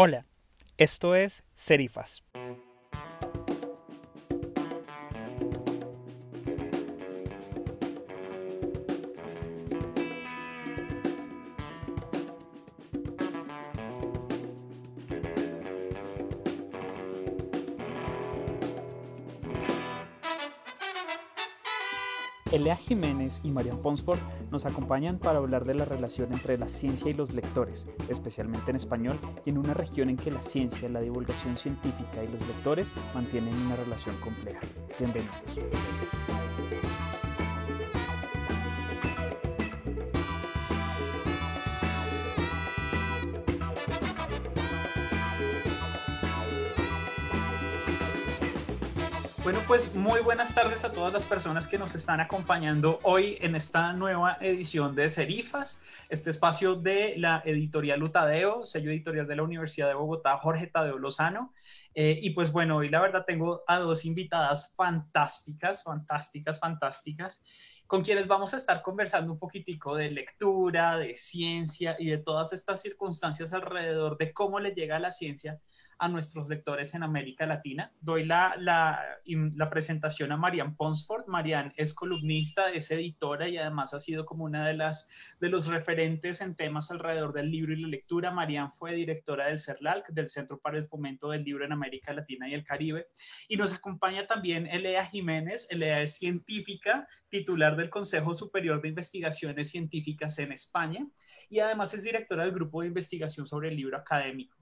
Hola, esto es Serifas. Elea Jiménez y Marian Ponsford nos acompañan para hablar de la relación entre la ciencia y los lectores, especialmente en español y en una región en que la ciencia, la divulgación científica y los lectores mantienen una relación compleja. Bienvenidos. Pues muy buenas tardes a todas las personas que nos están acompañando hoy en esta nueva edición de Serifas, este espacio de la editorial Utadeo, sello editorial de la Universidad de Bogotá, Jorge Tadeo Lozano. Eh, y pues bueno, hoy la verdad tengo a dos invitadas fantásticas, fantásticas, fantásticas, con quienes vamos a estar conversando un poquitico de lectura, de ciencia y de todas estas circunstancias alrededor de cómo le llega a la ciencia a nuestros lectores en América Latina. Doy la, la, presentación a Marian Ponsford. Marian es columnista, es editora y además ha sido como una de las de los referentes en temas alrededor del libro y la lectura. Marian fue directora del CERLALC, del Centro para el Fomento del Libro en América Latina y el Caribe. Y nos acompaña también Elea Jiménez. Elea es científica, titular del Consejo Superior de Investigaciones Científicas en España y además es directora del Grupo de Investigación sobre el Libro Académico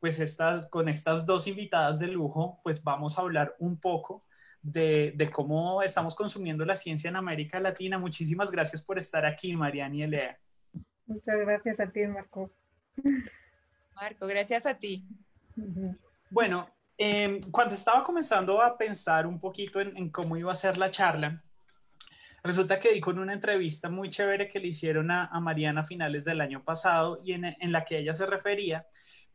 pues estas, con estas dos invitadas de lujo, pues vamos a hablar un poco de, de, cómo estamos consumiendo la ciencia en América Latina. Muchísimas gracias por estar aquí, Mariana y Elea. Muchas gracias a ti, Marco. Marco, gracias a ti. Bueno, eh, cuando estaba comenzando a pensar un poquito en, en, cómo iba a ser la charla, resulta que di con una entrevista muy chévere que le hicieron a, a Mariana a finales del año pasado y en, en la que ella se refería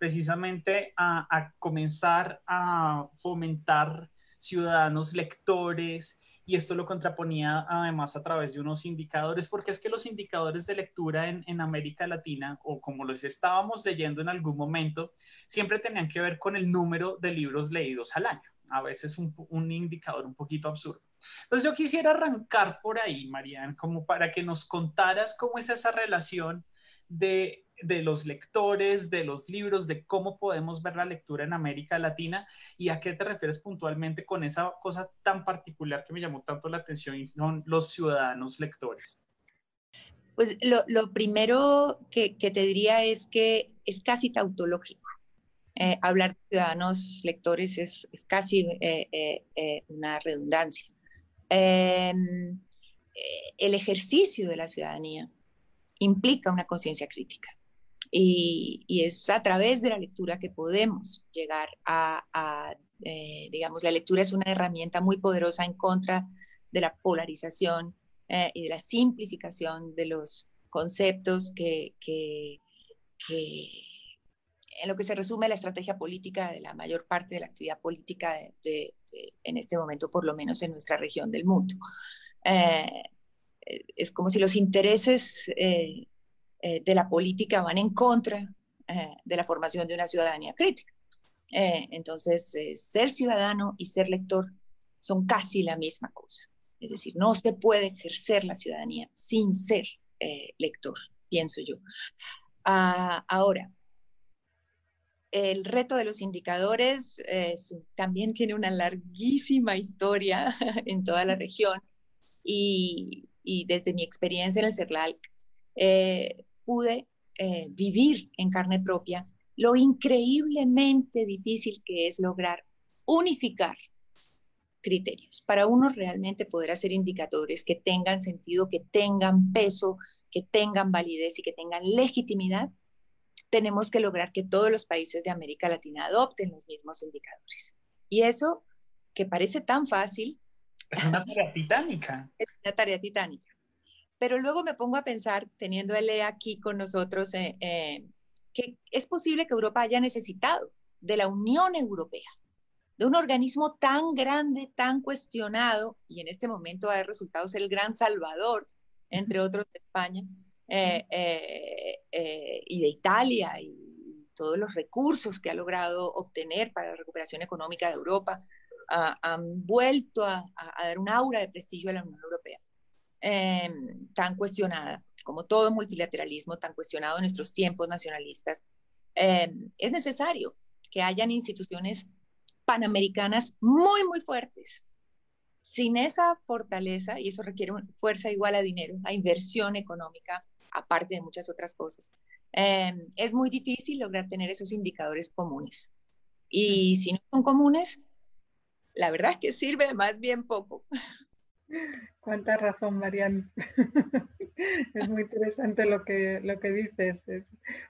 precisamente a, comenzar a fomentar ciudadanos lectores y esto lo contraponía además a través de unos indicadores, porque es que los indicadores de lectura en, América Latina, o como los estábamos leyendo en algún momento, siempre tenían que ver con el número de libros leídos al año. A veces un, indicador un poquito absurdo. Entonces yo quisiera arrancar por ahí, Marian, como para que nos contaras cómo es esa relación de de los lectores, de los libros, de cómo podemos ver la lectura en América Latina y a qué te refieres puntualmente con esa cosa tan particular que me llamó tanto la atención son los ciudadanos lectores. Pues lo, primero que, te diría es que es casi tautológico. Eh, hablar de ciudadanos lectores es, casi eh, eh, una redundancia. Em, el ejercicio de la ciudadanía implica una conciencia crítica. Y, es a través de la lectura que podemos llegar a, eh, digamos, la lectura es una herramienta muy poderosa en contra de la polarización eh, y de la simplificación de los conceptos que, que, en lo que se resume la estrategia política de la mayor parte de la actividad política de, en este momento, por lo menos en nuestra región del mundo. Eh, es como si los intereses eh, de la política van en contra eh, de la formación de una ciudadanía crítica. Eh, entonces, ser ciudadano y ser lector son casi la misma cosa. Es decir, no se puede ejercer la ciudadanía sin ser lector, pienso yo. Ah, ahora, el reto de los indicadores también tiene una larguísima historia en toda la región y, y desde mi experiencia en el CERLAL, eh, pude eh, vivir en carne propia lo increíblemente difícil que es lograr unificar criterios para uno realmente poder hacer indicadores que tengan sentido, que tengan peso, que tengan validez y que tengan legitimidad, tenemos que lograr que todos los países de América Latina adopten los mismos indicadores. Y eso, que parece tan fácil... Es una tarea titánica. Es una tarea titánica. Pero luego me pongo a pensar, teniendo a Lea aquí con nosotros, eh, eh, que es posible que Europa haya necesitado de la Unión Europea, de un organismo tan grande, tan cuestionado, y en este momento ha resultado ser el gran salvador, entre otros de España, eh, y de Italia, y todos los recursos que ha logrado obtener para la recuperación económica de Europa, han vuelto a, dar un aura de prestigio a la Unión Europea, em, tan cuestionada, como todo multilateralismo tan cuestionado en nuestros tiempos nacionalistas. Em, es necesario que hayan instituciones panamericanas muy, muy fuertes. Sin esa fortaleza, y eso requiere fuerza igual a dinero, a inversión económica, aparte de muchas otras cosas, em, es muy difícil lograr tener esos indicadores comunes. Y si no son comunes, la verdad es que sirve más bien poco. Cuánta razón, Marian. es muy interesante lo que, lo que dices.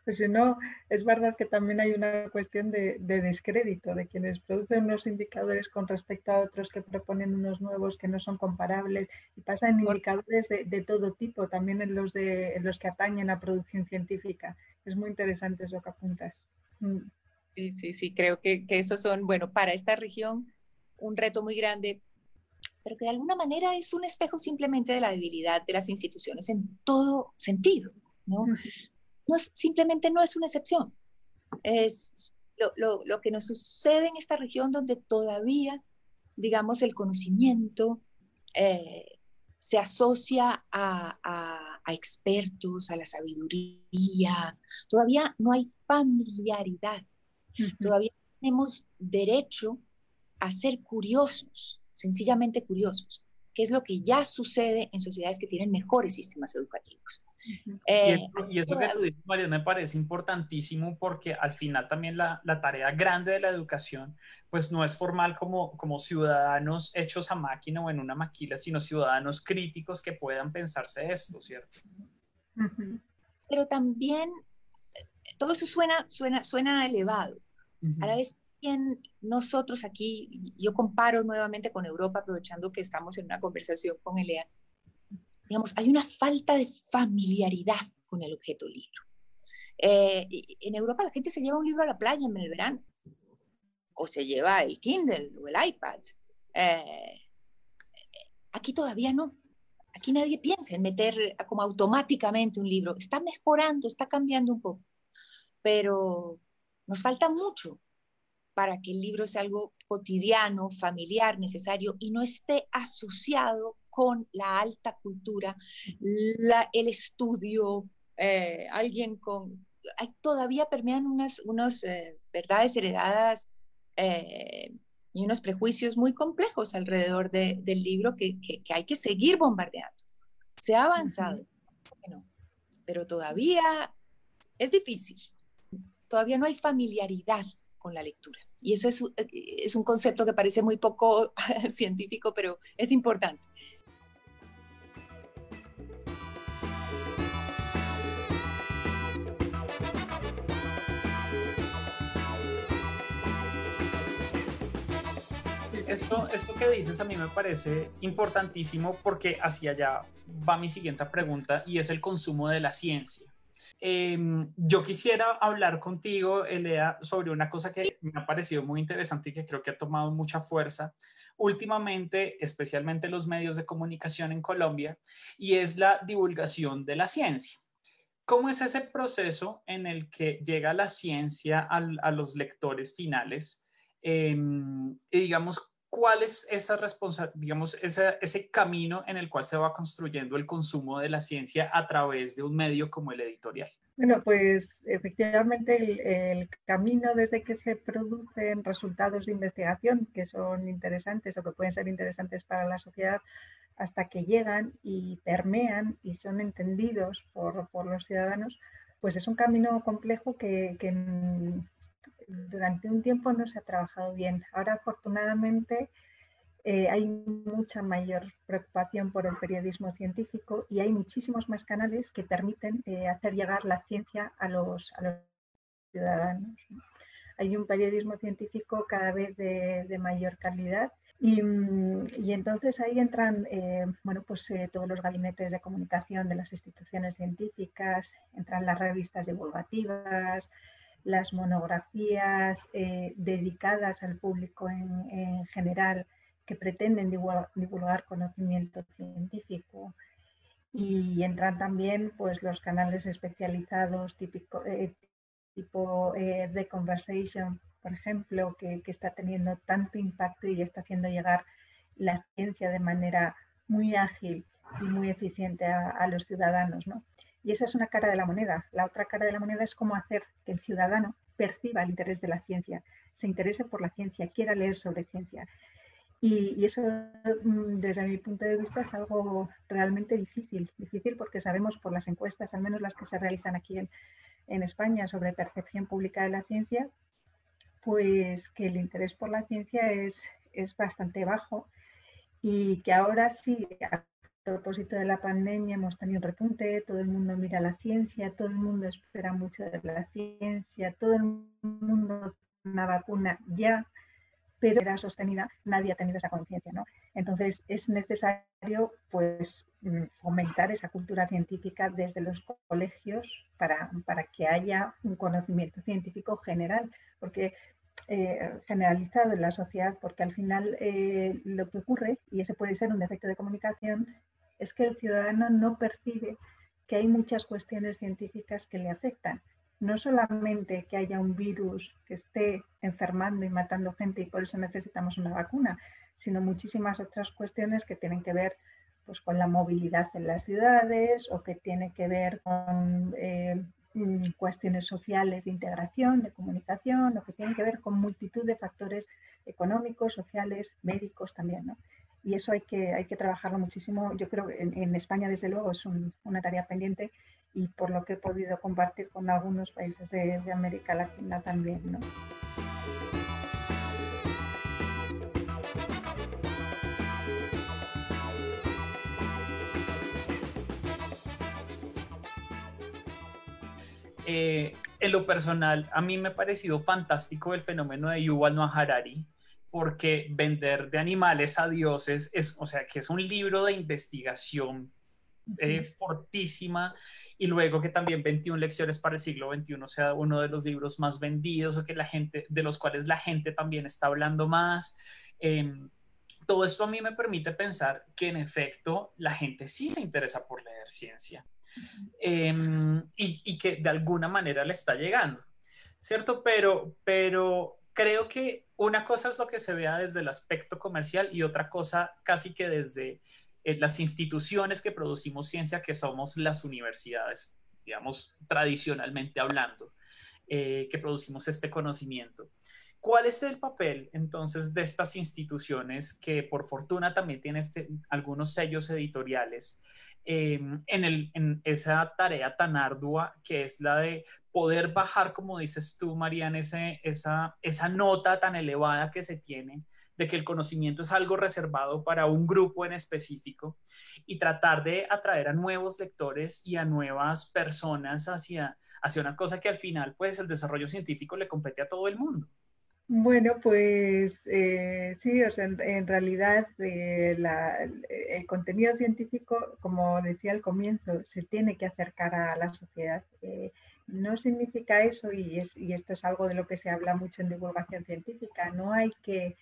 pues si no, es verdad que también hay una cuestión de, descrédito de quienes producen unos indicadores con respecto a otros que proponen unos nuevos que no son comparables y pasan indicadores de, todo tipo, también en los, de, los que atañen a producción científica. Es muy interesante eso que apuntas. Mm. Sí, sí, sí, creo que, que esos son, bueno, para esta región un reto muy grande pero que de alguna manera es un espejo simplemente de la debilidad de las instituciones en todo sentido, ¿no? no es, simplemente no es una excepción. Es lo, lo, lo, que nos sucede en esta región donde todavía, digamos, el conocimiento eh, se asocia a, a, a, expertos, a la sabiduría. Todavía no hay familiaridad. Todavía tenemos derecho a ser curiosos sencillamente curiosos, que es lo que ya sucede en sociedades que tienen mejores sistemas educativos. Eh, y, eso, que tú dices, María, me parece importantísimo porque al final también la, la, tarea grande de la educación, pues no es formal como, como ciudadanos hechos a máquina o en una maquila, sino ciudadanos críticos que puedan pensarse esto, ¿cierto? Pero también todo eso suena, suena, suena elevado. A la vez nosotros aquí, yo comparo nuevamente con Europa, aprovechando que estamos en una conversación con Elea, digamos, hay una falta de familiaridad con el objeto libro. Eh, en Europa la gente se lleva un libro a la playa en el verano, o se lleva el Kindle o el iPad. Eh, aquí todavía no. Aquí nadie piensa en meter como automáticamente un libro. Está mejorando, está cambiando un poco, pero nos falta mucho para que el libro sea algo cotidiano, familiar, necesario y no esté asociado con la alta cultura, el estudio, eh, alguien con... todavía permean unas, unas eh, verdades heredadas eh, y unos prejuicios muy complejos alrededor del libro que, hay que seguir bombardeando. Se ha avanzado, pero todavía es difícil. Todavía no hay familiaridad con la lectura. Y eso es, eh, es un concepto que parece muy poco científico, pero es importante. Esto, esto que dices a mí me parece importantísimo porque hacia allá va mi siguiente pregunta y es el consumo de la ciencia. Em, yo quisiera hablar contigo, Elea, sobre una cosa que me ha parecido muy interesante y que creo que ha tomado mucha fuerza últimamente, especialmente los medios de comunicación en Colombia, y es la divulgación de la ciencia. ¿Cómo es ese proceso en el que llega la ciencia a los lectores finales? Em, y digamos, ¿cuál es esa digamos, ese, ese camino en el cual se va construyendo el consumo de la ciencia a través de un medio como el editorial? Bueno, pues efectivamente el, camino desde que se producen resultados de investigación que son interesantes o que pueden ser interesantes para la sociedad hasta que llegan y permean y son entendidos por, por los ciudadanos, pues es un camino complejo que durante un tiempo no se ha trabajado bien. Ahora, afortunadamente, eh, hay mucha mayor preocupación por el periodismo científico y hay muchísimos más canales que permiten eh, hacer llegar la ciencia a los, ciudadanos. Hay un periodismo científico cada vez de, mayor calidad y, entonces ahí entran eh, bueno, pues, todos los gabinetes de comunicación de las instituciones científicas, entran las revistas divulgativas, las monografías eh, dedicadas al público en, general que pretenden divulgar, conocimiento científico y entran también pues los canales especializados eh, tipo eh, The Conversation, por ejemplo, que, está teniendo tanto impacto y está haciendo llegar la ciencia de manera muy ágil y muy eficiente a, los ciudadanos. ¿no? Y esa es una cara de la moneda. La otra cara de la moneda es cómo hacer que el ciudadano perciba el interés de la ciencia, se interese por la ciencia, quiera leer sobre ciencia. Y, eso, mm, desde mi punto de vista, es algo realmente difícil. Difícil porque sabemos por las encuestas, al menos las que se realizan aquí en, en España sobre percepción pública de la ciencia, pues que el interés por la ciencia es, es bastante bajo y que ahora sí, propósito de la pandemia, hemos tenido un repunte, todo el mundo mira la ciencia, todo el mundo espera mucho de la ciencia, todo el mundo una vacuna ya, pero era sostenida, nadie ha tenido esa conciencia, ¿no? Entonces es necesario pues mm, fomentar esa cultura científica desde los colegios para, para que haya un conocimiento científico general, porque eh, generalizado en la sociedad, porque al final eh, lo que ocurre, y ese puede ser un defecto de comunicación, es que el ciudadano no percibe que hay muchas cuestiones científicas que le afectan no solamente que haya un virus que esté enfermando y matando gente y por eso necesitamos una vacuna, sino muchísimas otras cuestiones que tienen que ver pues, con la movilidad en las ciudades o que tienen que ver con eh, mm, cuestiones sociales de integración, de comunicación, o que tienen que ver con multitud de factores económicos, sociales, médicos también. Y eso hay que, hay que trabajarlo muchísimo. Yo creo que en, España, desde luego, es una tarea pendiente y por lo que he podido compartir con algunos países de, América Latina también. ¿no? Eh, en lo personal, a mí me ha parecido fantástico el fenómeno de Yuval Noah Harari, porque vender de animales a dioses es, o sea, que es un libro de investigación eh, fortísima y luego que también 21 lecciones para el siglo XXI sea uno de los libros más vendidos o que la gente, de los cuales la gente también está hablando más. Em, todo esto a mí me permite pensar que en efecto la gente sí se interesa por leer ciencia em, y, y, que de alguna manera le está llegando, ¿cierto? Pero, pero creo que una cosa es lo que se vea desde el aspecto comercial y otra cosa casi que desde eh, las instituciones que producimos ciencia, que somos las universidades, digamos, tradicionalmente hablando, eh, que producimos este conocimiento. ¿Cuál es el papel entonces de estas instituciones que por fortuna también tienen este, algunos sellos editoriales em, en, esa tarea tan ardua que es la de poder bajar, como dices tú, Mariana, ese, esa, esa nota tan elevada que se tiene de que el conocimiento es algo reservado para un grupo en específico y tratar de atraer a nuevos lectores y a nuevas personas hacia, hacia una cosa que al final, pues el desarrollo científico le compete a todo el mundo. Bueno, pues eh, sí, o sea, en, realidad eh, el contenido científico, como decía al comienzo, se tiene que acercar a la sociedad. Eh, no significa eso, y, es, y esto es algo de lo que se habla mucho en divulgación científica, no hay que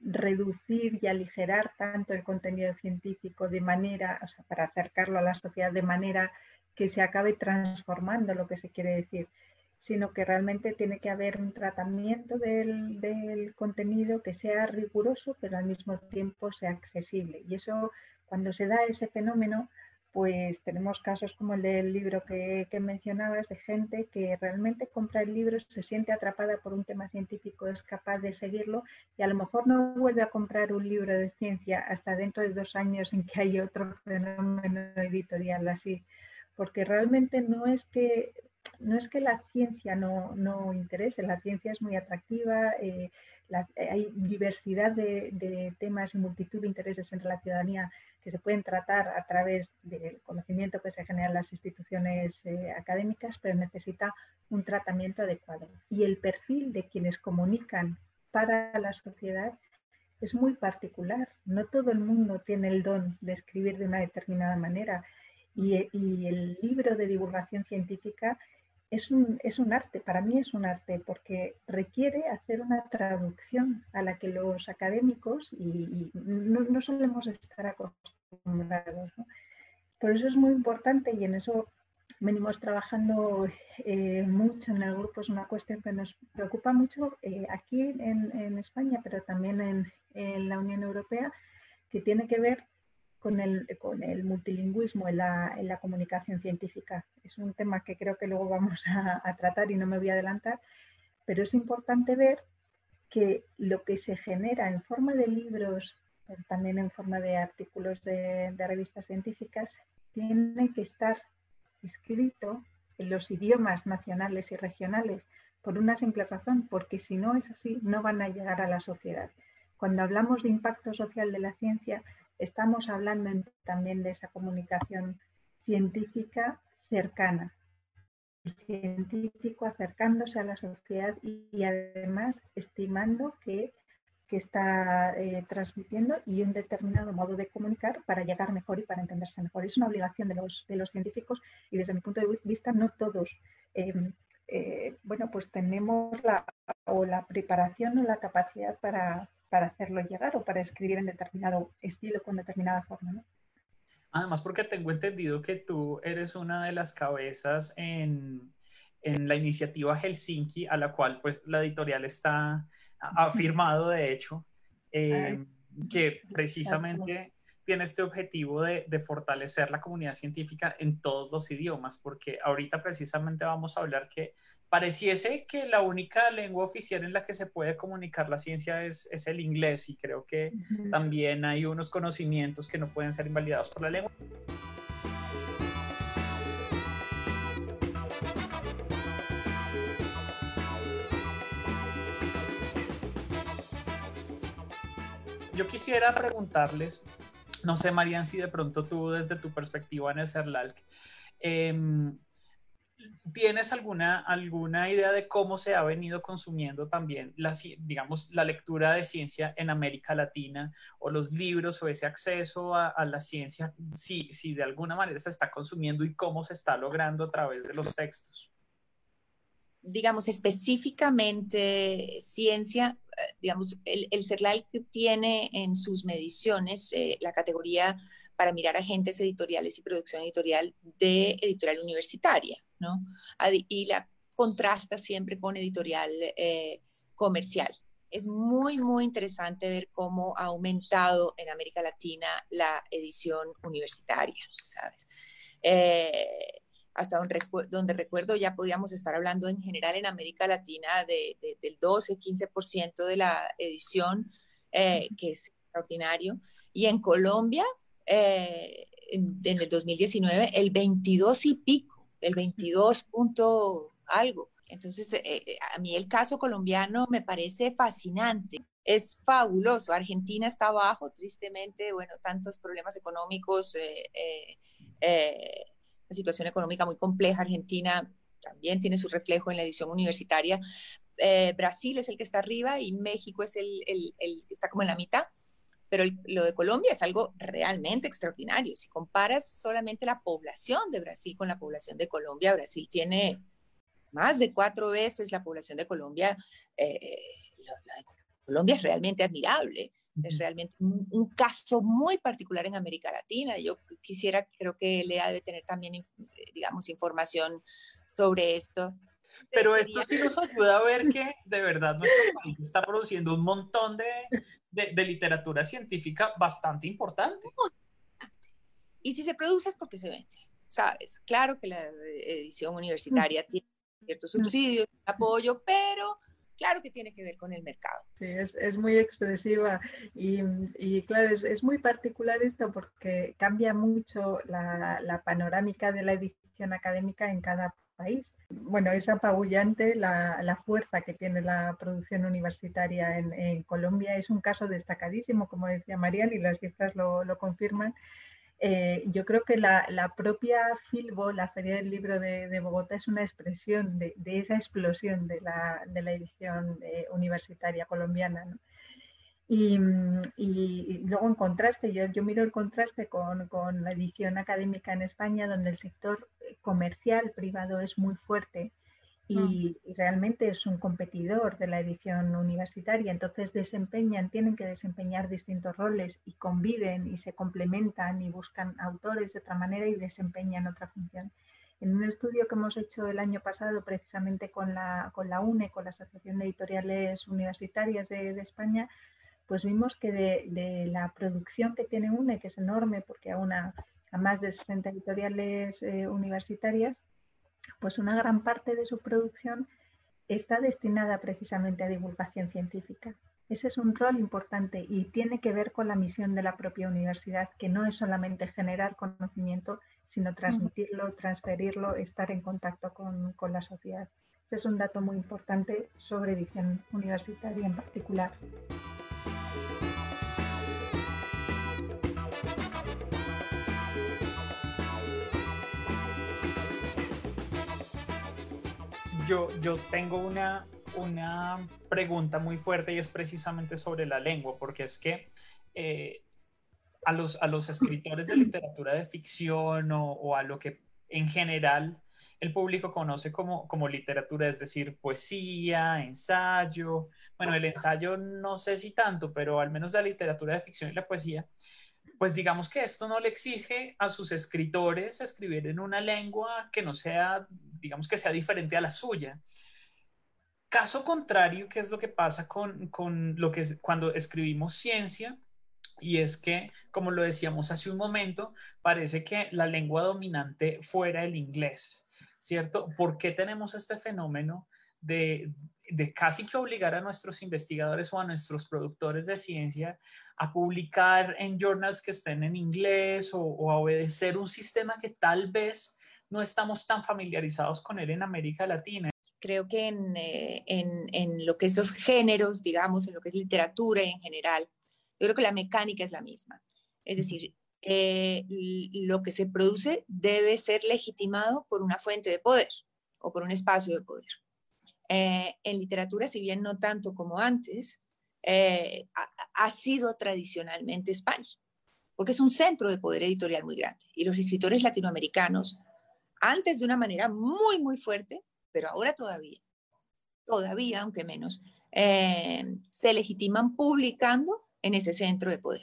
reducir y aligerar tanto el contenido científico de manera, o sea, para acercarlo a la sociedad de manera que se acabe transformando lo que se quiere decir, sino que realmente tiene que haber un tratamiento del, del contenido que sea riguroso, pero al mismo tiempo sea accesible. Y eso, cuando se da ese fenómeno, pues tenemos casos como el del libro que, mencionabas, de gente que realmente compra el libro, se siente atrapada por un tema científico, es capaz de seguirlo y a lo mejor no vuelve a comprar un libro de ciencia hasta dentro de dos años en que hay otro fenómeno editorial así, porque realmente no es que, no es que la ciencia no, no interese, la ciencia es muy atractiva. Eh, hay diversidad de, temas y multitud de intereses entre la ciudadanía que se pueden tratar a través del conocimiento que se genera en las instituciones eh, académicas, pero necesita un tratamiento adecuado. Y el perfil de quienes comunican para la sociedad es muy particular. No todo el mundo tiene el don de escribir de una determinada manera. Y el libro de divulgación científica es un, es un, arte, para mí es un arte, porque requiere hacer una traducción a la que los académicos y, no, no, solemos estar acostumbrados. Por eso es muy importante y en eso venimos trabajando eh, mucho en el grupo, es una cuestión que nos preocupa mucho eh, aquí en, España, pero también en, la Unión Europea, que tiene que ver con el, multilingüismo en la, comunicación científica. Es un tema que creo que luego vamos a, tratar y no me voy a adelantar, pero es importante ver que lo que se genera en forma de libros, pero también en forma de artículos de revistas científicas, tiene que estar escrito en los idiomas nacionales y regionales por una simple razón, porque si no es así, no van a llegar a la sociedad. Cuando hablamos de impacto social de la ciencia, estamos hablando también de esa comunicación científica cercana, el científico acercándose a la sociedad y además estimando que que está eh, transmitiendo y un determinado modo de comunicar para llegar mejor y para entenderse mejor. Es una obligación de los, de los científicos y desde mi punto de vista no todos, em, eh, bueno, pues tenemos la, o la preparación o la capacidad para, para, hacerlo llegar o para escribir en determinado estilo con determinada forma. ¿no? Además, porque tengo entendido que tú eres una de las cabezas en, en la iniciativa Helsinki, a la cual pues la editorial está afirmado, de hecho, eh, que precisamente tiene este objetivo de, fortalecer la comunidad científica en todos los idiomas, porque ahorita precisamente vamos a hablar que pareciese que la única lengua oficial en la que se puede comunicar la ciencia es, es el inglés y creo que también hay unos conocimientos que no pueden ser invalidados por la lengua. yo quisiera preguntarles, no sé, Marian, si de pronto tú desde tu perspectiva en el CERLALC, em, ¿tienes alguna, alguna idea de cómo se ha venido consumiendo también la, digamos, la lectura de ciencia en América Latina o los libros o ese acceso a, la ciencia, si, si de alguna manera se está consumiendo y cómo se está logrando a través de los textos? digamos, específicamente ciencia, eh, digamos, el, el CERLAL tiene en sus mediciones eh, la categoría para mirar agentes editoriales y producción editorial de editorial universitaria, ¿no? Y la contrasta siempre con editorial eh, comercial. Es muy, muy interesante ver cómo ha aumentado en América Latina la edición universitaria, ¿sabes? hasta donde, recuerdo ya podíamos estar hablando en general en América Latina de, del 12-15% de la edición, eh, que es extraordinario. Y en Colombia, eh, en, el 2019, el 22 y pico, el 22 punto algo. Entonces, eh, a mí el caso colombiano me parece fascinante. Es fabuloso. Argentina está abajo, tristemente, bueno, tantos problemas económicos, una situación económica muy compleja. Argentina también tiene su reflejo en la edición universitaria. Eh, Brasil es el que está arriba y México es el, que está como en la mitad. Pero lo de Colombia es algo realmente extraordinario. Si comparas solamente la población de Brasil con la población de Colombia, Brasil tiene más de cuatro veces la población de Colombia. Eh, Colombia es realmente admirable es realmente un, caso muy particular en América Latina. Yo quisiera, creo que Lea debe tener también, eh, digamos, información sobre esto. Pero esto sí nos ayuda a ver que de verdad nuestro país está produciendo un montón de, de, literatura científica bastante importante. Y si se produce es porque se vende, ¿sabes? Claro que la edición universitaria tiene ciertos subsidios, apoyo, pero claro que tiene que ver con el mercado. Sí, es, es muy expresiva y, y claro, es, es, muy particular esto porque cambia mucho la, la, panorámica de la edición académica en cada país. Bueno, es apabullante la, fuerza que tiene la producción universitaria en, Colombia. Es un caso destacadísimo, como decía Marian, y las cifras lo, lo confirman. Eh, yo creo que la, propia Filbo, la Feria del Libro de, Bogotá, es una expresión de, esa explosión de la, edición eh, universitaria colombiana. Y, luego en contraste, yo, yo miro el contraste con, con, la edición académica en España, donde el sector comercial privado es muy fuerte y, realmente es un competidor de la edición universitaria, entonces desempeñan, tienen que desempeñar distintos roles y conviven y se complementan y buscan autores de otra manera y desempeñan otra función. En un estudio que hemos hecho el año pasado precisamente con la, con la UNE, con la Asociación de Editoriales Universitarias de, España, pues vimos que de, la producción que tiene UNE, que es enorme porque a, una, a más de 60 editoriales eh, universitarias, pues una gran parte de su producción está destinada precisamente a divulgación científica. Ese es un rol importante y tiene que ver con la misión de la propia universidad, que no es solamente generar conocimiento, sino transmitirlo, transferirlo, estar en contacto con, con la sociedad. Ese es un dato muy importante sobre edición universitaria en particular. Yo, tengo una, una pregunta muy fuerte y es precisamente sobre la lengua, porque es que eh, a, los, a los escritores de literatura de ficción o, a lo que en general el público conoce como, literatura, es decir, poesía, ensayo. Bueno, el ensayo no sé si tanto, pero al menos la literatura de ficción y la poesía, pues digamos que esto no le exige a sus escritores escribir en una lengua que no sea, digamos que sea diferente a la suya. Caso contrario, ¿qué es lo que pasa con, con lo que es cuando escribimos ciencia? Y es que, como lo decíamos hace un momento, parece que la lengua dominante fuera el inglés, ¿cierto? ¿Por qué tenemos este fenómeno de, de casi que obligar a nuestros investigadores o a nuestros productores de ciencia a publicar en journals que estén en inglés o, a obedecer un sistema que tal vez no estamos tan familiarizados con él en América Latina. Creo que en, eh, en, en, lo que es los géneros, digamos, en lo que es literatura en general, yo creo que la mecánica es la misma. Es decir, lo que se produce debe ser legitimado por una fuente de poder o por un espacio de poder. Eh, en literatura, si bien no tanto como antes, eh, ha, sido tradicionalmente España, porque es un centro de poder editorial muy grande. Y los escritores latinoamericanos, antes de una manera muy, muy fuerte, pero ahora todavía, todavía, aunque menos, eh, se legitiman publicando en ese centro de poder,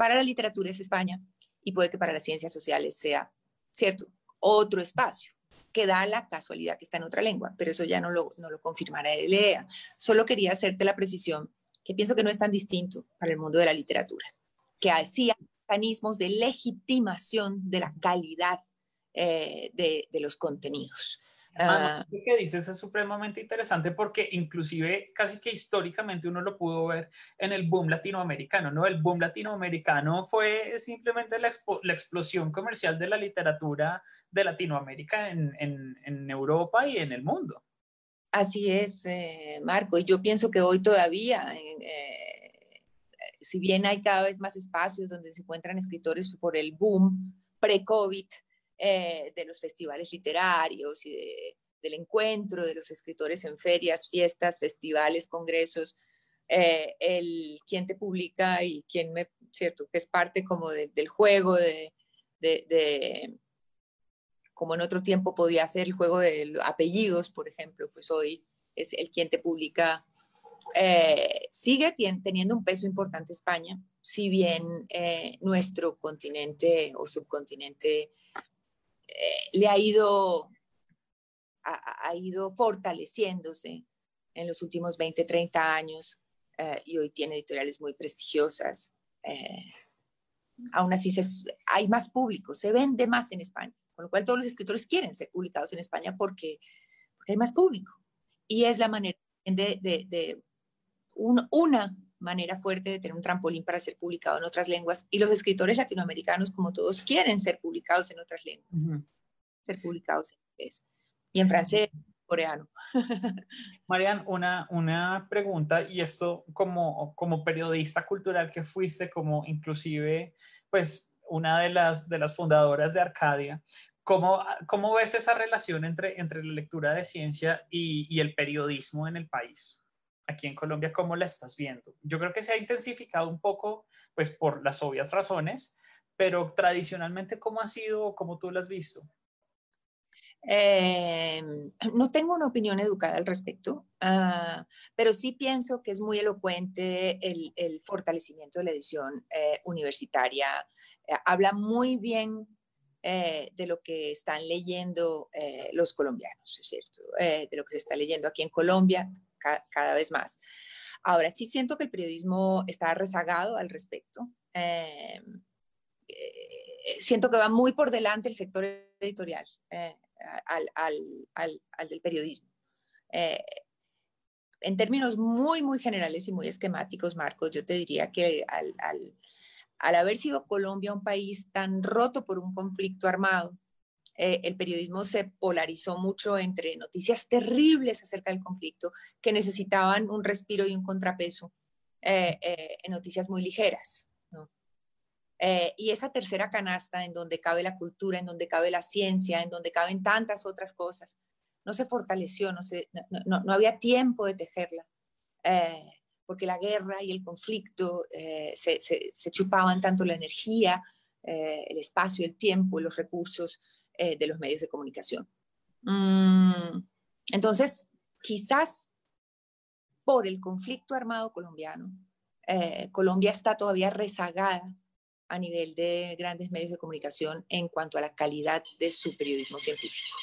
para la literatura es España y puede que para las ciencias sociales sea, ¿cierto?, otro espacio que da la casualidad que está en otra lengua, pero eso ya no lo, no lo confirmará el EA. Solo quería hacerte la precisión que pienso que no es tan distinto para el mundo de la literatura, que hacía mecanismos de legitimación de la calidad eh, de, los contenidos. Ah, lo que dices es supremamente interesante porque inclusive casi que históricamente uno lo pudo ver en el boom latinoamericano, ¿no? El boom latinoamericano fue simplemente la, la explosión comercial de la literatura de Latinoamérica en, en, en Europa y en el mundo. Así es, eh, Marco, y yo pienso que hoy todavía, eh, si bien hay cada vez más espacios donde se encuentran escritores por el boom pre-COVID, eh, de los festivales literarios y del encuentro de los escritores en ferias, fiestas, festivales, congresos, eh, el quien te publica y quien me, cierto, que es parte como del juego de, como en otro tiempo podía ser el juego de apellidos, por ejemplo, pues hoy es el quien te publica, eh, sigue teniendo un peso importante España, si bien nuestro continente o subcontinente eh, le ha ido, ha, ido fortaleciéndose en los últimos 20, 30 años eh, y hoy tiene editoriales muy prestigiosas. Eh, aún así hay más público, se vende más en España, con lo cual todos los escritores quieren ser publicados en España porque, hay más público. Y es la manera de, de, una manera fuerte de tener un trampolín para ser publicado en otras lenguas. Y los escritores latinoamericanos, como todos, quieren ser publicados en otras lenguas. Ser publicados en inglés y en francés, coreano. Marian, una, una pregunta, y esto como, como periodista cultural que fuiste, como inclusive, pues, una de las, de las fundadoras de Arcadia, ¿cómo, cómo ves esa relación entre, entre la lectura de ciencia y, y el periodismo en el país? Aquí en Colombia, ¿cómo la estás viendo? Yo creo que se ha intensificado un poco, pues por las obvias razones, pero tradicionalmente, ¿cómo ha sido o cómo tú la has visto? Eh, no tengo una opinión educada al respecto, uh, pero sí pienso que es muy elocuente el, el fortalecimiento de la edición eh, universitaria. Eh, habla muy bien eh, de lo que están leyendo eh, los colombianos, ¿es cierto? de lo que se está leyendo aquí en Colombia cada vez más. Ahora, sí siento que el periodismo está rezagado al respecto. siento que va muy por delante el sector editorial al, al, al, del periodismo en términos muy, muy generales y muy esquemáticos, Marcos, yo te diría que al, al, haber sido Colombia un país tan roto por un conflicto armado, eh, el periodismo se polarizó mucho entre noticias terribles acerca del conflicto que necesitaban un respiro y un contrapeso eh, eh, en noticias muy ligeras. y esa tercera canasta en donde cabe la cultura, en donde cabe la ciencia, en donde caben tantas otras cosas, no se fortaleció, no, había tiempo de tejerla, porque la guerra y el conflicto se, se, chupaban tanto la energía, el espacio, el tiempo, los recursos de los medios de comunicación. Mm, entonces, quizás por el conflicto armado colombiano, Colombia está todavía rezagada a nivel de grandes medios de comunicación en cuanto a la calidad de su periodismo científico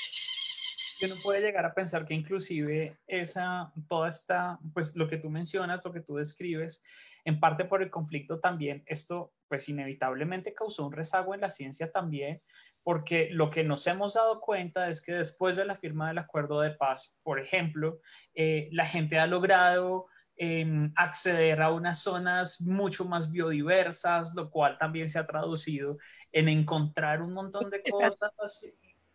uno puede llegar a pensar que inclusive esa, toda esta, pues lo que tú mencionas, lo que tú describes, en parte por el conflicto también, esto pues inevitablemente causó un rezago en la ciencia también, porque lo que nos hemos dado cuenta es que después de la firma del acuerdo de paz, por ejemplo, eh, la gente ha logrado em, acceder a unas zonas mucho más biodiversas, lo cual también se ha traducido en encontrar un montón de cosas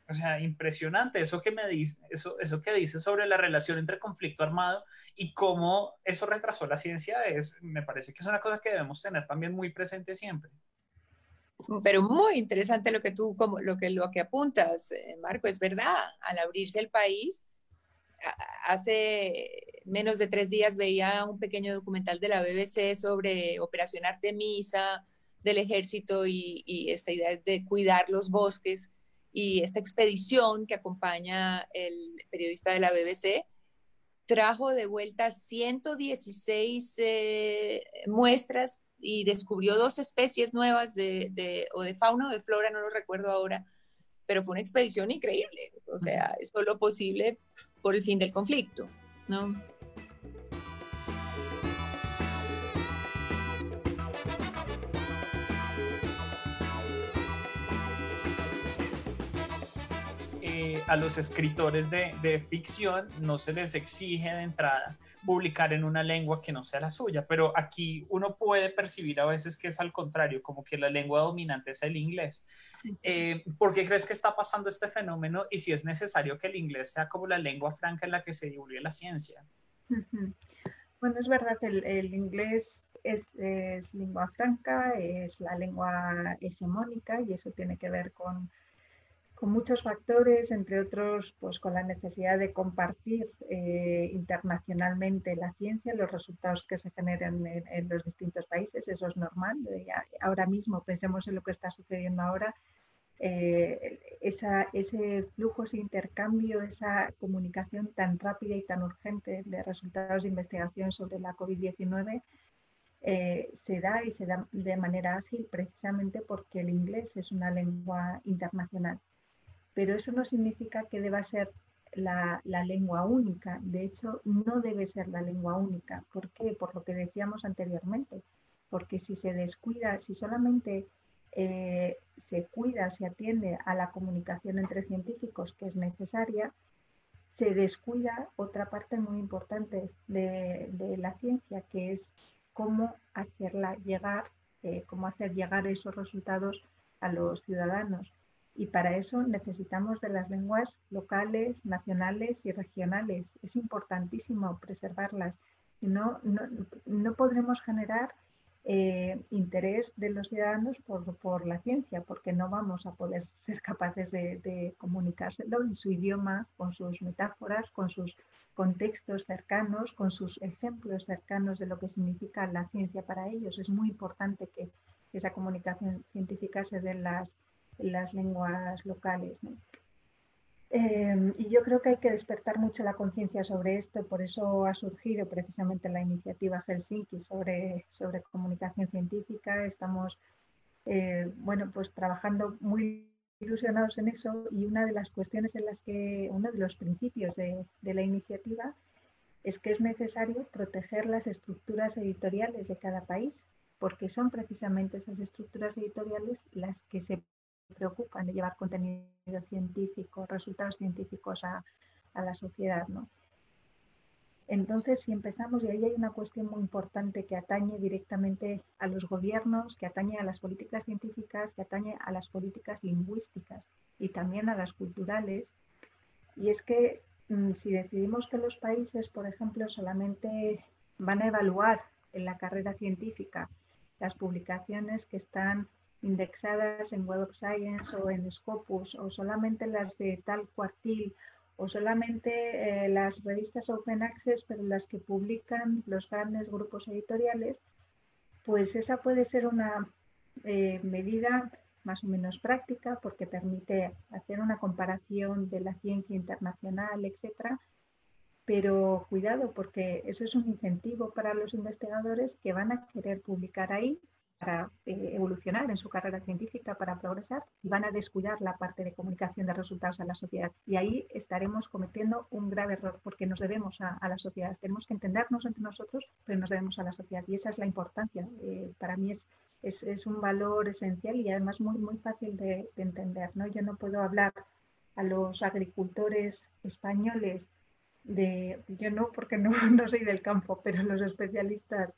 o sea, impresionante eso que me dice, eso, eso que dice sobre la relación entre conflicto armado y cómo eso retrasó la ciencia, es, me parece que es una cosa que debemos tener también muy presente siempre. Pero muy interesante lo que tú, como lo que, lo que apuntas, eh, Marco, es verdad, al abrirse el país, hace menos de tres días veía un pequeño documental de la BBC sobre Operación Artemisa del ejército y, y esta idea de cuidar los bosques y esta expedición que acompaña el periodista de la BBC trajo de vuelta 116 eh, muestras y descubrió dos especies nuevas de, o de fauna o de flora, no lo recuerdo ahora, pero fue una expedición increíble. O sea, es solo posible por el fin del conflicto, ¿no? a los escritores de, ficción no se les exige de entrada publicar en una lengua que no sea la suya, pero aquí uno puede percibir a veces que es al contrario, como que la lengua dominante es el inglés. Eh, ¿Por qué crees que está pasando este fenómeno y si es necesario que el inglés sea como la lengua franca en la que se divulgue la ciencia? Bueno, es verdad, el, el inglés es, es, lengua franca, es la lengua hegemónica y eso tiene que ver con con muchos factores, entre otros, pues con la necesidad de compartir eh, internacionalmente la ciencia, los resultados que se generan en, los distintos países, eso es normal. ahora mismo, pensemos en lo que está sucediendo ahora, eh, ese flujo, ese intercambio, esa comunicación tan rápida y tan urgente de resultados de investigación sobre la COVID-19 eh, se da y se da de manera ágil precisamente porque el inglés es una lengua internacional pero eso no significa que deba ser la, lengua única. De hecho, no debe ser la lengua única. ¿Por qué? Por lo que decíamos anteriormente. Porque si se descuida, si solamente eh, se cuida, se atiende a la comunicación entre científicos que es necesaria, se descuida otra parte muy importante de, la ciencia, que es cómo hacerla llegar, eh, cómo hacer llegar esos resultados a los ciudadanos. Y para eso necesitamos de las lenguas locales, nacionales y regionales. Es importantísimo preservarlas. No, no, no podremos generar eh, interés de los ciudadanos por, la ciencia, porque no vamos a poder ser capaces de, comunicárselo en su idioma, con sus metáforas, con sus contextos cercanos, con sus ejemplos cercanos de lo que significa la ciencia para ellos. Es muy importante que esa comunicación científica se dé en las las lenguas locales. Em, y yo creo que hay que despertar mucho la conciencia sobre esto, por eso ha surgido precisamente la iniciativa Helsinki sobre, sobre comunicación científica. Estamos eh, bueno, pues trabajando muy ilusionados en eso y una de las cuestiones en las que, uno de los principios de, de la iniciativa es que es necesario proteger las estructuras editoriales de cada país, porque son precisamente esas estructuras editoriales las que se preocupan de llevar contenido científico, resultados científicos a, la sociedad. ¿no? Entonces, si empezamos, y ahí hay una cuestión muy importante que atañe directamente a los gobiernos, que atañe a las políticas científicas, que atañe a las políticas lingüísticas y también a las culturales, y es que mm, si decidimos que los países, por ejemplo, solamente van a evaluar en la carrera científica las publicaciones que están indexadas en Web of Science o en Scopus o solamente las de tal cuartil o solamente eh, las revistas Open Access, pero las que publican los grandes grupos editoriales, pues esa puede ser una eh, medida más o menos práctica porque permite hacer una comparación de la ciencia internacional, etcétera. Pero cuidado, porque eso es un incentivo para los investigadores que van a querer publicar ahí para eh, evolucionar en su carrera científica, para progresar, y van a descuidar la parte de comunicación de resultados a la sociedad. Y ahí estaremos cometiendo un grave error, porque nos debemos a, la sociedad. Tenemos que entendernos entre nosotros, pero nos debemos a la sociedad. Y esa es la importancia. Eh, para mí es, es, es, un valor esencial y además muy, muy fácil de, de entender. ¿no? Yo no puedo hablar a los agricultores españoles de, yo no porque no, no soy del campo, pero los especialistas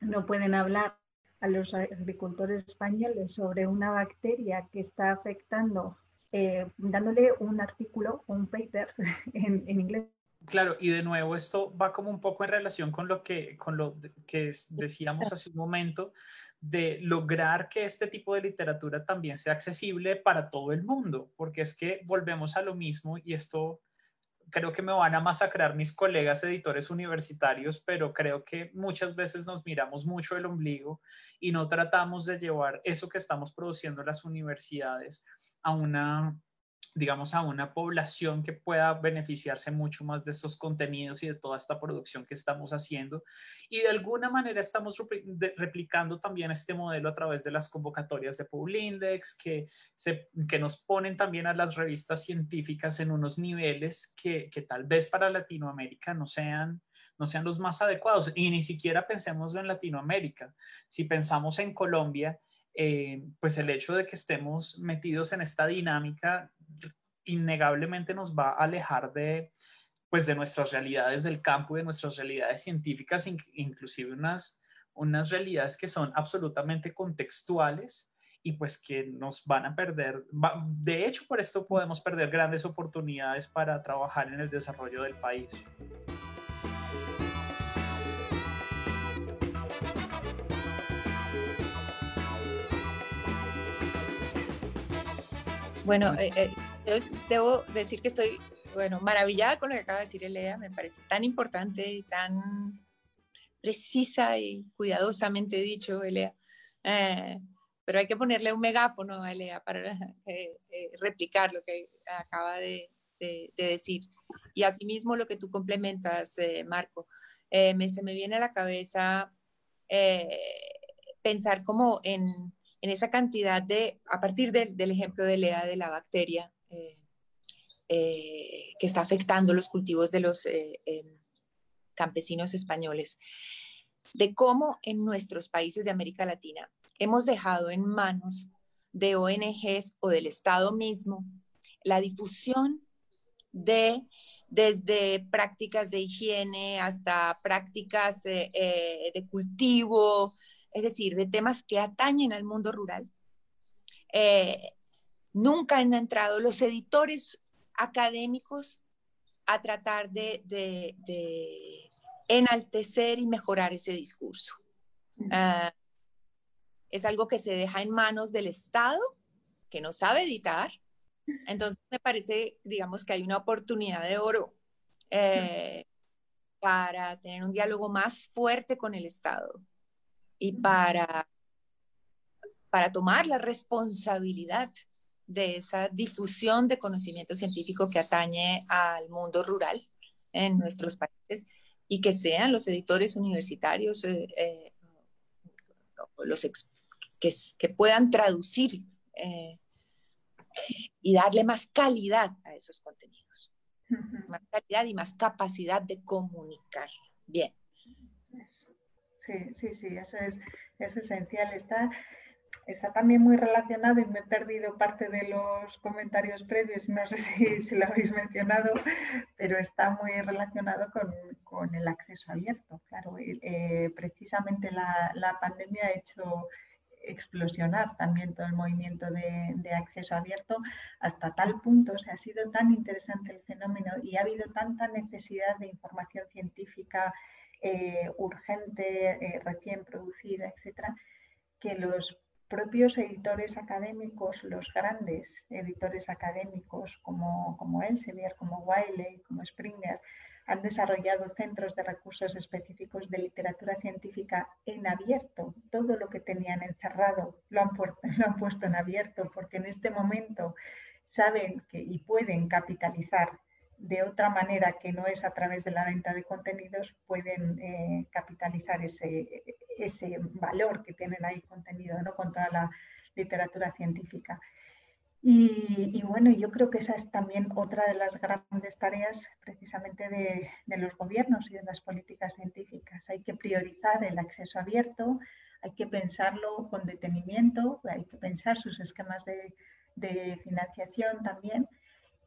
no pueden hablar a los agricultores españoles sobre una bacteria que está afectando, eh, dándole un artículo un paper en, inglés. Claro, y de nuevo esto va como un poco en relación con lo que, con lo que decíamos hace un momento, de lograr que este tipo de literatura también sea accesible para todo el mundo, porque es que volvemos a lo mismo y esto creo que me van a masacrar mis colegas editores universitarios, pero creo que muchas veces nos miramos mucho el ombligo y no tratamos de llevar eso que estamos produciendo en las universidades a una digamos, a una población que pueda beneficiarse mucho más de estos contenidos y de toda esta producción que estamos haciendo. Y de alguna manera estamos replicando también este modelo a través de las convocatorias de Publindex, que, se, que nos ponen también a las revistas científicas en unos niveles que, que tal vez para Latinoamérica no sean, no sean los más adecuados. Y ni siquiera pensemos en Latinoamérica. Si pensamos en Colombia, eh, pues el hecho de que estemos metidos en esta dinámica innegablemente nos va a alejar de, pues de nuestras realidades del campo y de nuestras realidades científicas, inclusive unas, unas realidades que son absolutamente contextuales y pues que nos van a perder, de hecho por esto podemos perder grandes oportunidades para trabajar en el desarrollo del país. Bueno, eh, eh, debo decir que estoy, bueno, maravillada con lo que acaba de decir Elea, me parece tan importante y tan precisa y cuidadosamente dicho, Elea. Eh, pero hay que ponerle un megáfono a Elea para replicar lo que acaba de, decir. Y asimismo lo que tú complementas, Marco. me, se me viene a la cabeza pensar como en en esa cantidad de, a partir del ejemplo de Lea de la bacteria eh, eh, que está afectando los cultivos de los eh, em, campesinos españoles, de cómo en nuestros países de América Latina hemos dejado en manos de ONGs o del Estado mismo la difusión de desde prácticas de higiene hasta prácticas de cultivo, es decir, de temas que atañen al mundo rural. Nunca han entrado los editores académicos a tratar de, enaltecer y mejorar ese discurso. Ah, es algo que se deja en manos del Estado, que no sabe editar. Entonces me parece, digamos, que hay una oportunidad de oro eh, para tener un diálogo más fuerte con el Estado y para, para tomar la responsabilidad de esa difusión de conocimiento científico que atañe al mundo rural en nuestros países y que sean los editores universitarios eh, eh, los que, que, puedan traducir eh, y darle más calidad a esos contenidos. Más calidad y más capacidad de comunicar. Bien. Sí, sí, sí, eso es, es esencial. Está, está también muy relacionado y me he perdido parte de los comentarios previos, no sé si, lo habéis mencionado, pero está muy relacionado con, con el acceso abierto. Claro, eh, precisamente la, la, pandemia ha hecho explosionar también todo el movimiento de, de, acceso abierto hasta tal punto, o sea, ha sido tan interesante el fenómeno y ha habido tanta necesidad de información científica eh, urgente, eh, recién producida, etcétera, que los propios editores académicos, los grandes editores académicos como, Elsevier, como Wiley, como Springer, han desarrollado centros de recursos específicos de literatura científica en abierto. Todo lo que tenían encerrado lo han, lo han puesto en abierto porque en este momento saben que y pueden capitalizar de otra manera que no es a través de la venta de contenidos, pueden eh, capitalizar ese, ese, valor que tienen ahí contenido ¿no? con toda la literatura científica. Y, bueno, yo creo que esa es también otra de las grandes tareas precisamente de, de, los gobiernos y de las políticas científicas. Hay que priorizar el acceso abierto, hay que pensarlo con detenimiento, hay que pensar sus esquemas de, de financiación también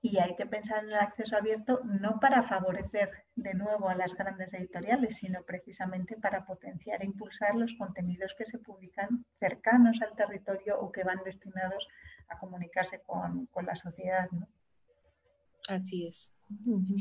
y hay que pensar en el acceso abierto no para favorecer de nuevo a las grandes editoriales, sino precisamente para potenciar e impulsar los contenidos que se publican cercanos al territorio o que van destinados a comunicarse con, la sociedad. Así es.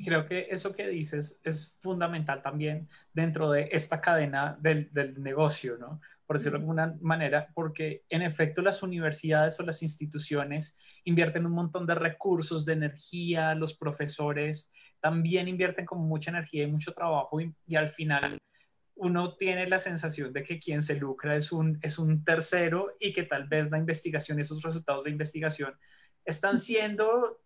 Creo que eso que dices es fundamental también dentro de esta cadena del, del negocio, ¿no? Por decirlo de alguna manera, porque en efecto las universidades o las instituciones invierten un montón de recursos, de energía, los profesores también invierten como mucha energía y mucho trabajo y, al final uno tiene la sensación de que quien se lucra es un, es un tercero y que tal vez la investigación y esos resultados de investigación están siendo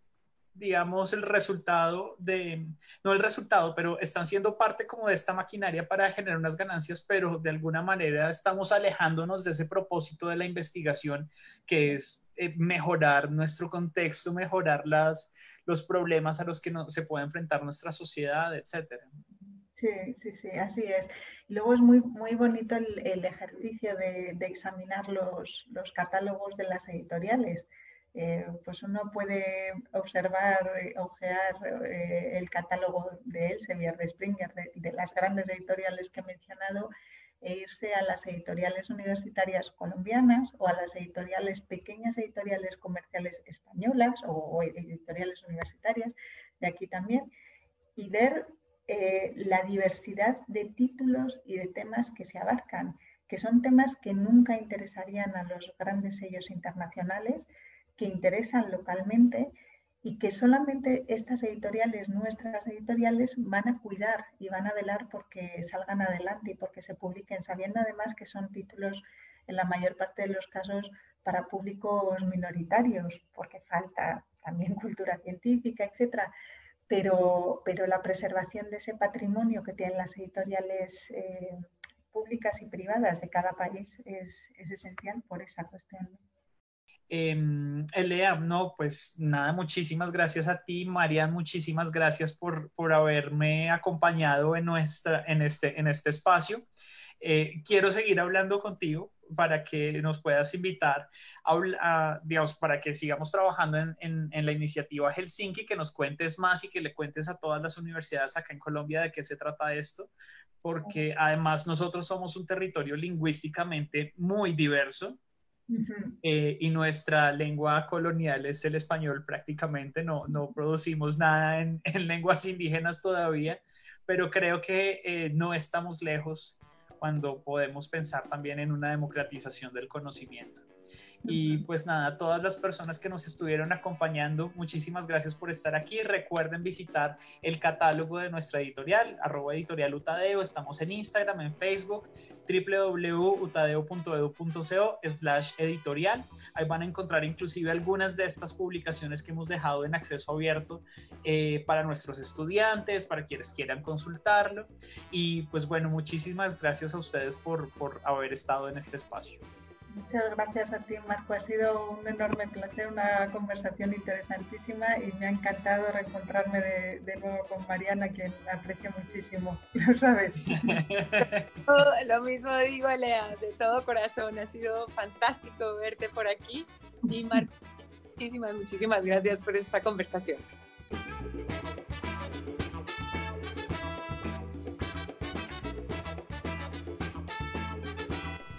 digamos, el resultado de, no el resultado, pero están siendo parte como de esta maquinaria para generar unas ganancias, pero de alguna manera estamos alejándonos de ese propósito de la investigación, que es eh, mejorar nuestro contexto, mejorar las, los problemas a los que no, se puede enfrentar nuestra sociedad, etcétera. Sí, sí, sí, así es. Luego es muy, muy bonito el, ejercicio de, de examinar los, los catálogos de las editoriales eh, pues uno puede observar, eh, ojear eh, el catálogo de Elsevier, de Springer, de, las grandes editoriales que he mencionado, e irse a las editoriales universitarias colombianas o a las editoriales, pequeñas editoriales comerciales españolas o, editoriales universitarias de aquí también, y ver la diversidad de títulos y de temas que se abarcan, que son temas que nunca interesarían a los grandes sellos internacionales, que interesan localmente y que solamente estas editoriales, nuestras editoriales, van a cuidar y van a velar porque salgan adelante y porque se publiquen, sabiendo además que son títulos en la mayor parte de los casos para públicos minoritarios, porque falta también cultura científica, etcétera. Pero, pero la preservación de ese patrimonio que tienen las editoriales eh, públicas y privadas de cada país es, es esencial por esa cuestión. Eh, no, pues nada, muchísimas gracias a ti, Marian, muchísimas gracias por, por haberme acompañado en, nuestra, en, este, en este espacio. Eh, quiero seguir hablando contigo para que nos puedas invitar a, digamos, para que sigamos trabajando en, en, en, la iniciativa Helsinki, que nos cuentes más y que le cuentes a todas las universidades acá en Colombia de qué se trata esto, porque además nosotros somos un territorio lingüísticamente muy diverso eh, y nuestra lengua colonial es el español prácticamente, no, no producimos nada en, en lenguas indígenas todavía, pero creo que eh, no estamos lejos cuando podemos pensar también en una democratización del conocimiento. Y pues nada, todas las personas que nos estuvieron acompañando, muchísimas gracias por estar aquí. Recuerden visitar el catálogo de nuestra editorial, arroba editorial Utadeo. Estamos en Instagram, en Facebook, www.utadeo.edu.co slash editorial. Ahí van a encontrar inclusive algunas de estas publicaciones que hemos dejado en acceso abierto eh, para nuestros estudiantes, para quienes quieran consultarlo. Y pues bueno, muchísimas gracias a ustedes por, por haber estado en este espacio. Muchas gracias a ti, Marco. Ha sido un enorme placer, una conversación interesantísima y me ha encantado reencontrarme de, nuevo con Mariana, quien aprecio muchísimo, lo sabes. Lo mismo digo, Lea, de todo corazón. Ha sido fantástico verte por aquí. Y Marco, muchísimas, muchísimas gracias por esta conversación.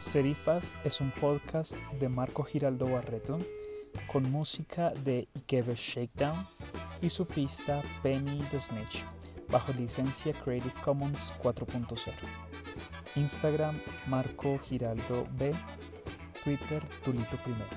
Serifas es un podcast de Marco Giraldo Barreto con música de Ikebe Shakedown y su pista Penny the Snitch bajo licencia Creative Commons 4.0. Instagram Marco Giraldo B, Twitter Tulito Primero.